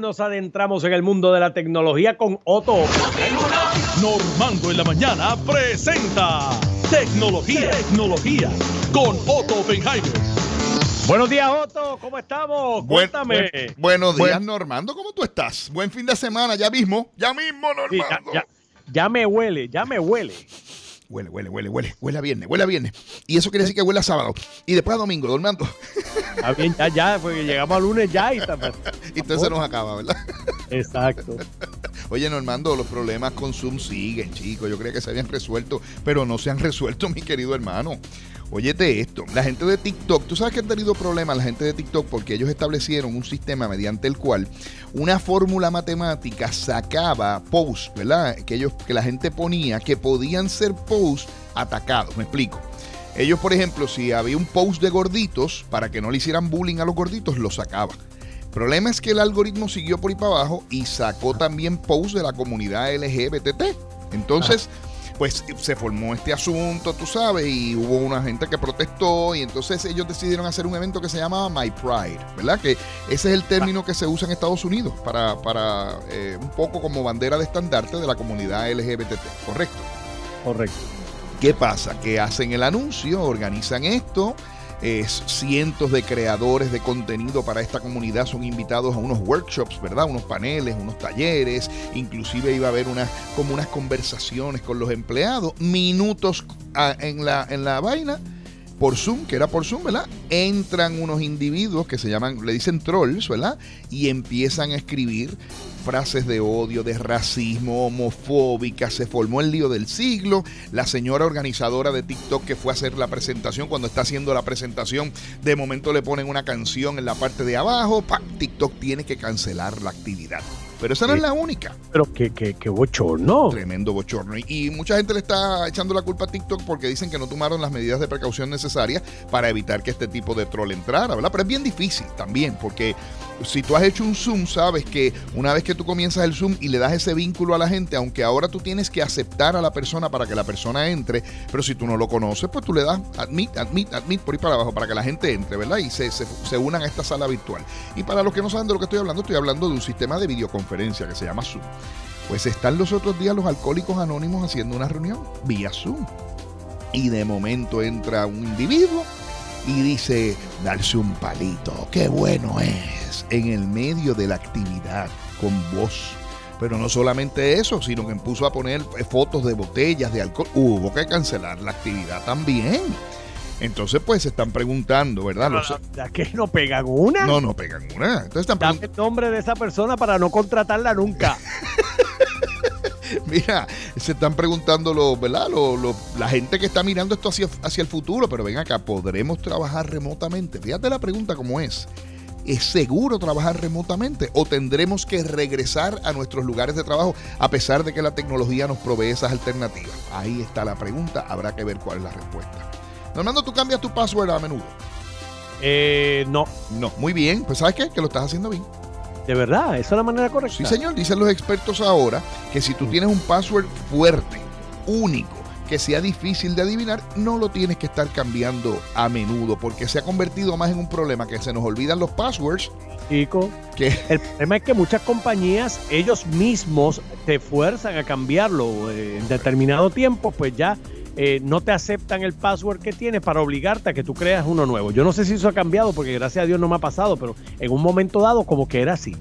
Nos adentramos en el mundo de la tecnología con Otto. Normando en la mañana presenta Tecnología, Tecnología con Otto Oppenheimer. Buenos días, Otto. ¿Cómo estamos? Cuéntame. buenos días, Normando. ¿Cómo tú estás? Buen fin de semana, ya mismo. Ya mismo, Normando. ya me huele, ya me huele. Huele, huele, huele, huele. Huele a viernes, huele a viernes. Y eso quiere decir que huele a sábado. Y después a domingo, dormando. Está bien, ya, ya, porque llegamos al lunes ya y está. y entonces se nos acaba, ¿verdad? Exacto. Oye, Normando, los problemas con Zoom siguen, chicos. Yo creía que se habían resuelto, pero no se han resuelto, mi querido hermano. Óyete esto, la gente de TikTok, tú sabes que han tenido problemas la gente de TikTok porque ellos establecieron un sistema mediante el cual una fórmula matemática sacaba posts, ¿verdad? Que ellos que la gente ponía que podían ser posts atacados, me explico. Ellos, por ejemplo, si había un post de gorditos, para que no le hicieran bullying a los gorditos, lo sacaba. El problema es que el algoritmo siguió por ahí para abajo y sacó también posts de la comunidad LGBT. Entonces, pues se formó este asunto, tú sabes, y hubo una gente que protestó y entonces ellos decidieron hacer un evento que se llamaba My Pride, ¿verdad? Que ese es el término que se usa en Estados Unidos para, para eh, un poco como bandera de estandarte de la comunidad LGBT, ¿correcto? Correcto. ¿Qué pasa? Que hacen el anuncio, organizan esto, es cientos de creadores de contenido para esta comunidad son invitados a unos workshops, ¿verdad? Unos paneles, unos talleres, inclusive iba a haber unas, como unas conversaciones con los empleados, minutos en la, en la vaina por Zoom, que era por Zoom, ¿verdad? Entran unos individuos que se llaman, le dicen trolls, ¿verdad? Y empiezan a escribir frases de odio, de racismo, homofóbica, se formó el lío del siglo. La señora organizadora de TikTok que fue a hacer la presentación, cuando está haciendo la presentación, de momento le ponen una canción en la parte de abajo, TikTok tiene que cancelar la actividad. Pero esa no es la única. Pero qué, qué, qué bochorno. Tremendo bochorno. Y, mucha gente le está echando la culpa a TikTok porque dicen que no tomaron las medidas de precaución necesarias para evitar que este tipo de troll entrara, ¿verdad? Pero es bien difícil también porque si tú has hecho un Zoom, sabes que una vez que tú comienzas el Zoom y le das ese vínculo a la gente, aunque ahora tú tienes que aceptar a la persona para que la persona entre, pero si tú no lo conoces, pues tú le das admit, admit, admit por ahí para abajo para que la gente entre, ¿verdad? Y se, se, unan a esta sala virtual. Y para los que no saben de lo que estoy hablando, estoy hablando de un sistema de videoconferencia que se llama Zoom. Pues están los otros días los alcohólicos anónimos haciendo una reunión vía Zoom. Y de momento entra un individuo y dice, darse un palito, qué bueno es, en el medio de la actividad, con voz. Pero no solamente eso, sino que puso a poner fotos de botellas de alcohol. Hubo que cancelar la actividad también. Entonces, pues se están preguntando, ¿verdad? ¿A qué no pegan una? No, no pegan una. Entonces están Dame el nombre de esa persona para no contratarla nunca. Mira, se están preguntando los, ¿verdad? la gente que está mirando esto hacia, hacia el futuro, pero ven acá, ¿podremos trabajar remotamente? Fíjate la pregunta cómo es. ¿Es seguro trabajar remotamente o tendremos que regresar a nuestros lugares de trabajo a pesar de que la tecnología nos provee esas alternativas? Ahí está la pregunta, habrá que ver cuál es la respuesta. Normando, ¿tú cambias tu password a menudo? Eh, no. No, muy bien. Pues ¿sabes qué? Que lo estás haciendo bien. De verdad, esa es la manera correcta. Sí, señor, dicen los expertos ahora que si tú tienes un password fuerte, único, que sea difícil de adivinar, no lo tienes que estar cambiando a menudo, porque se ha convertido más en un problema que se nos olvidan los passwords. Chico, que el problema es que muchas compañías, ellos mismos te fuerzan a cambiarlo eh, en determinado tiempo, pues ya eh, no te aceptan el password que tienes para obligarte a que tú creas uno nuevo. Yo no sé si eso ha cambiado porque gracias a Dios no me ha pasado, pero en un momento dado como que era así.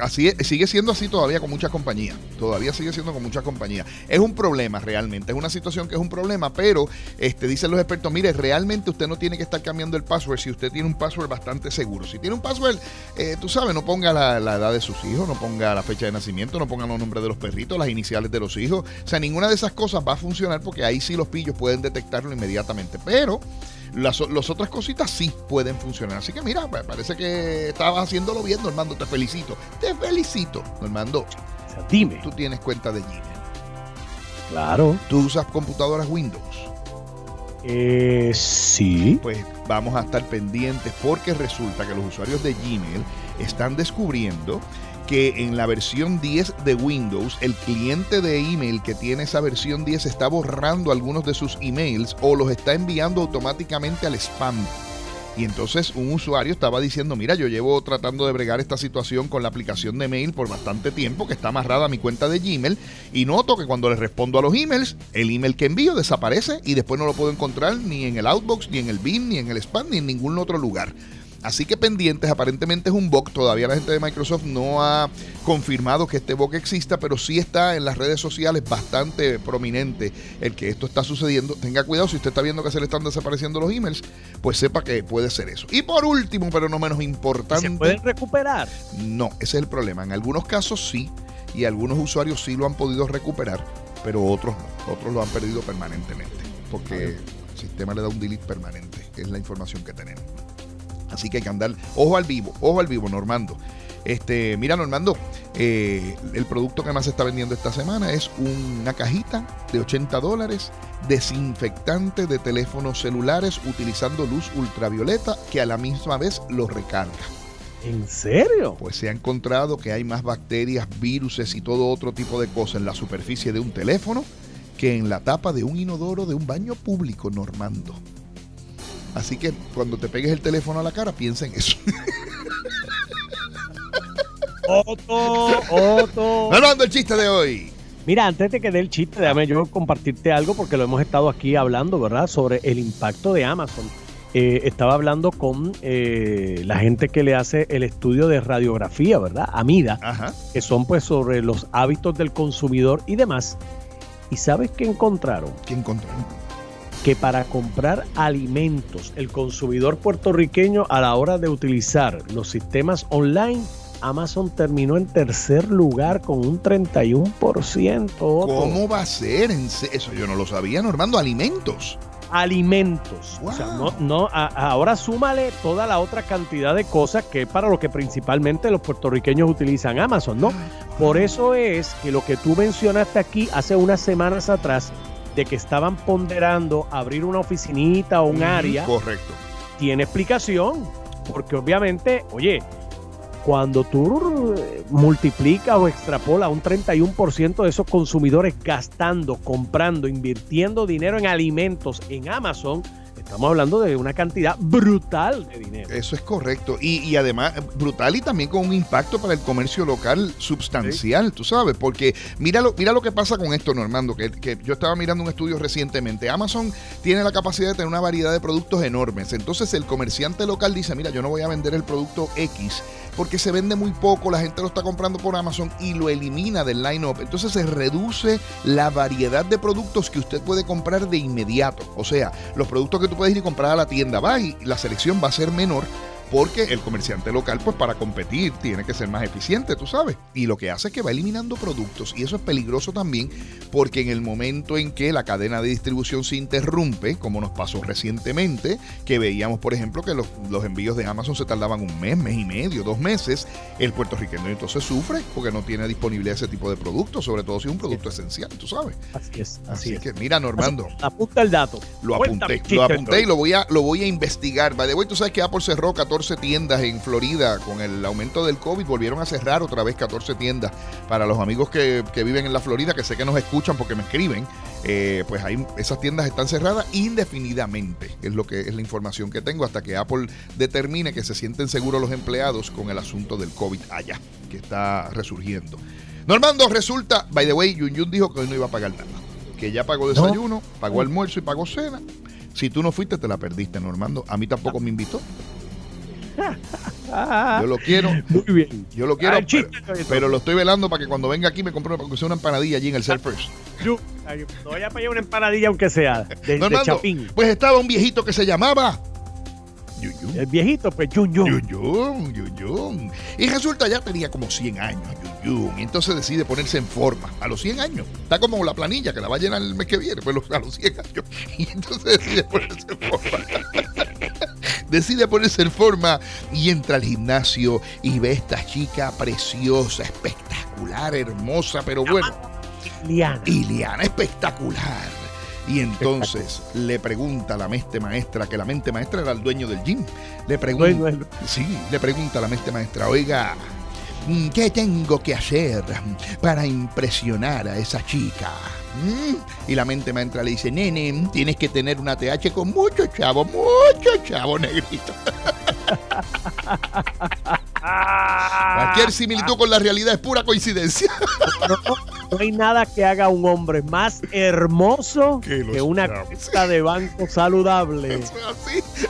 Así sigue siendo así todavía con muchas compañías. Todavía sigue siendo con muchas compañías. Es un problema realmente, es una situación que es un problema, pero este, dicen los expertos, mire, realmente usted no tiene que estar cambiando el password si usted tiene un password bastante seguro. Si tiene un password, eh, tú sabes, no ponga la, la, edad de sus hijos, no ponga la fecha de nacimiento, no ponga los nombres de los perritos, las iniciales de los hijos. O sea, ninguna de esas cosas va a funcionar porque ahí sí los pillos pueden detectarlo inmediatamente. Pero las, otras cositas sí pueden funcionar. Así que mira, parece que estabas haciéndolo bien, Normando. Te felicito. Te felicito, Normando. dime. Tú tienes cuenta de Gmail. Claro. ¿Tú usas computadoras Windows? Eh, sí. Pues vamos a estar pendientes porque resulta que los usuarios de Gmail están descubriendo que en la versión 10 de Windows, el cliente de email que tiene esa versión 10 está borrando algunos de sus emails o los está enviando automáticamente al spam. Y entonces un usuario estaba diciendo, mira, yo llevo tratando de bregar esta situación con la aplicación de mail por bastante tiempo, que está amarrada a mi cuenta de Gmail, y noto que cuando le respondo a los emails, el email que envío desaparece y después no lo puedo encontrar ni en el Outbox, ni en el BIM, ni en el spam, ni en ningún otro lugar. Así que pendientes, aparentemente es un bug. Todavía la gente de Microsoft no ha confirmado que este bug exista, pero sí está en las redes sociales bastante prominente el que esto está sucediendo. Tenga cuidado, si usted está viendo que se le están desapareciendo los emails, pues sepa que puede ser eso. Y por último, pero no menos importante. ¿Se pueden recuperar? No, ese es el problema. En algunos casos sí, y algunos usuarios sí lo han podido recuperar, pero otros no. Otros lo han perdido permanentemente, porque el sistema le da un delete permanente. Es la información que tenemos. Así que hay que andar, ojo al vivo, ojo al vivo, Normando. Este, mira, Normando, eh, el producto que más se está vendiendo esta semana es una cajita de 80 dólares, desinfectante de teléfonos celulares utilizando luz ultravioleta que a la misma vez los recarga. ¿En serio? Pues se ha encontrado que hay más bacterias, viruses y todo otro tipo de cosas en la superficie de un teléfono que en la tapa de un inodoro de un baño público, Normando. Así que cuando te pegues el teléfono a la cara, piensa en eso. Otto, Otto. Hablando el chiste de hoy. Mira, antes de que dé el chiste, déjame yo compartirte algo porque lo hemos estado aquí hablando, ¿verdad? Sobre el impacto de Amazon. Eh, estaba hablando con eh, la gente que le hace el estudio de radiografía, ¿verdad? Amida, Ajá. que son pues sobre los hábitos del consumidor y demás. ¿Y sabes qué encontraron? ¿Qué encontró? Que para comprar alimentos, el consumidor puertorriqueño a la hora de utilizar los sistemas online, Amazon terminó en tercer lugar con un 31%. Otto. ¿Cómo va a ser? Eso yo no lo sabía, Normando. Alimentos. Alimentos. O sea, no, no, a- ahora súmale toda la otra cantidad de cosas que es para lo que principalmente los puertorriqueños utilizan Amazon, ¿no? Por eso es que lo que tú mencionaste aquí hace unas semanas atrás, de que estaban ponderando abrir una oficinita o un área, Correcto. tiene explicación. Porque obviamente, oye, cuando tú multiplicas o extrapolas un 31% de esos consumidores gastando, comprando, invirtiendo dinero en alimentos en Amazon, estamos hablando de una cantidad brutal de dinero. Eso es correcto. Y, y además, brutal y también con un impacto para el comercio local substancial, tú sabes, porque mira lo, mira lo que pasa con esto, Normando, que, que yo estaba mirando un estudio recientemente. Amazon tiene la capacidad de tener una variedad de productos enormes. Entonces el comerciante local dice, mira, yo no voy a vender el producto X porque se vende muy poco, la gente lo está comprando por Amazon y lo elimina del line-up. Entonces se reduce la variedad de productos que usted puede comprar de inmediato. O sea, los productos que tú puedes ir y comprar a la tienda, va y la selección va a ser menor porque el comerciante local, pues para competir, tiene que ser más eficiente, tú sabes. Y lo que hace es que va eliminando productos. Y eso es peligroso también, porque en el momento en que la cadena de distribución se interrumpe, como nos pasó recientemente, que veíamos, por ejemplo, que los, los envíos de Amazon se tardaban un mes, mes y medio, dos meses, el puertorriqueño entonces sufre porque no tiene disponibilidad ese tipo de productos, sobre todo si es un producto esencial, tú sabes. Así es, Así, así, es que, mira, Normando. Apunta el dato. Lo apunté, lo apunté y lo voy a, lo voy a investigar. By the way, tú sabes que Apple cerró 14 tiendas en Florida con el aumento del COVID. Volvieron a cerrar otra vez 14 tiendas. Para los amigos que, que viven en la Florida, que sé que nos escuchan porque me escriben, eh, pues ahí esas tiendas están cerradas indefinidamente. Es lo que es la información que tengo hasta que Apple determine que se sienten seguros los empleados con el asunto del COVID allá, que está resurgiendo. Normando, resulta, by the way, Yun Yun dijo que hoy no iba a pagar nada. Que ya pagó desayuno, pagó almuerzo y pagó cena. Si tú no fuiste, te la perdiste, Normando. A mí tampoco me invitó. Ah, Yo lo quiero, muy bien. yo lo quiero, Ah, chiste, pero, lo estoy velando para que cuando venga aquí me compre una empanadilla allí en el Surfers. Yo- No vaya para allá una empanadilla aunque sea de, de Normando, chapín. pues estaba un viejito que se llamaba Yuyun. El viejito, pues Yun Yun. Y resulta ya tenía como 100 años. Y entonces decide ponerse en forma a los 100 años. Está como la planilla que la va a llenar el mes que viene, pues a los 100 años. Y entonces decide ponerse en forma. Decide ponerse en forma y entra al gimnasio y ve a esta chica preciosa, espectacular, hermosa, pero bueno. Liana. Iliana, espectacular. Y entonces le pregunta a la mente maestra, que la mente maestra era el dueño del gym. Le pregunta, sí, le pregunta a la mente maestra, oiga, ¿qué tengo que hacer para impresionar a esa chica? Mm, Y la mente me entra y le dice, nene, tienes que tener una TH con mucho chavo, mucho chavo negrito. Cualquier similitud con la realidad es pura coincidencia. No, no hay nada que haga a un hombre más hermoso Que una cuenta de banco saludable. Eso es así.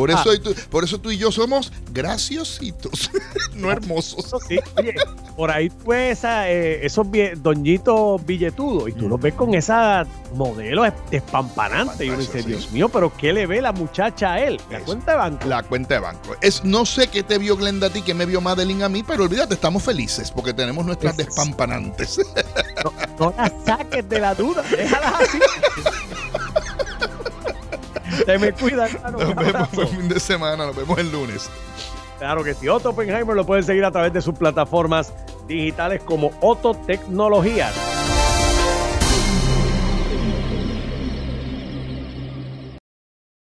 Por eso, tú, por eso tú y yo somos graciositos, no hermosos. Eso sí, oye, por ahí pues esa, eh, esos doñitos billetudos y tú los ves con esa modelo es- despampanante y uno dice, sí. Dios mío, pero ¿qué le ve la muchacha a él? La Eso. cuenta de banco. La cuenta de banco. Es, no sé qué te vio Glenda a ti, qué me vio Madeline a mí, pero olvídate, estamos felices porque tenemos nuestras Es- despampanantes. No las saques de la duda, déjalas así. Te me cuida, hermano. Nos vemos el fin de semana, nos vemos el lunes. Claro que sí. Otto Oppenheimer lo pueden seguir a través de sus plataformas digitales como Otto Tecnologías.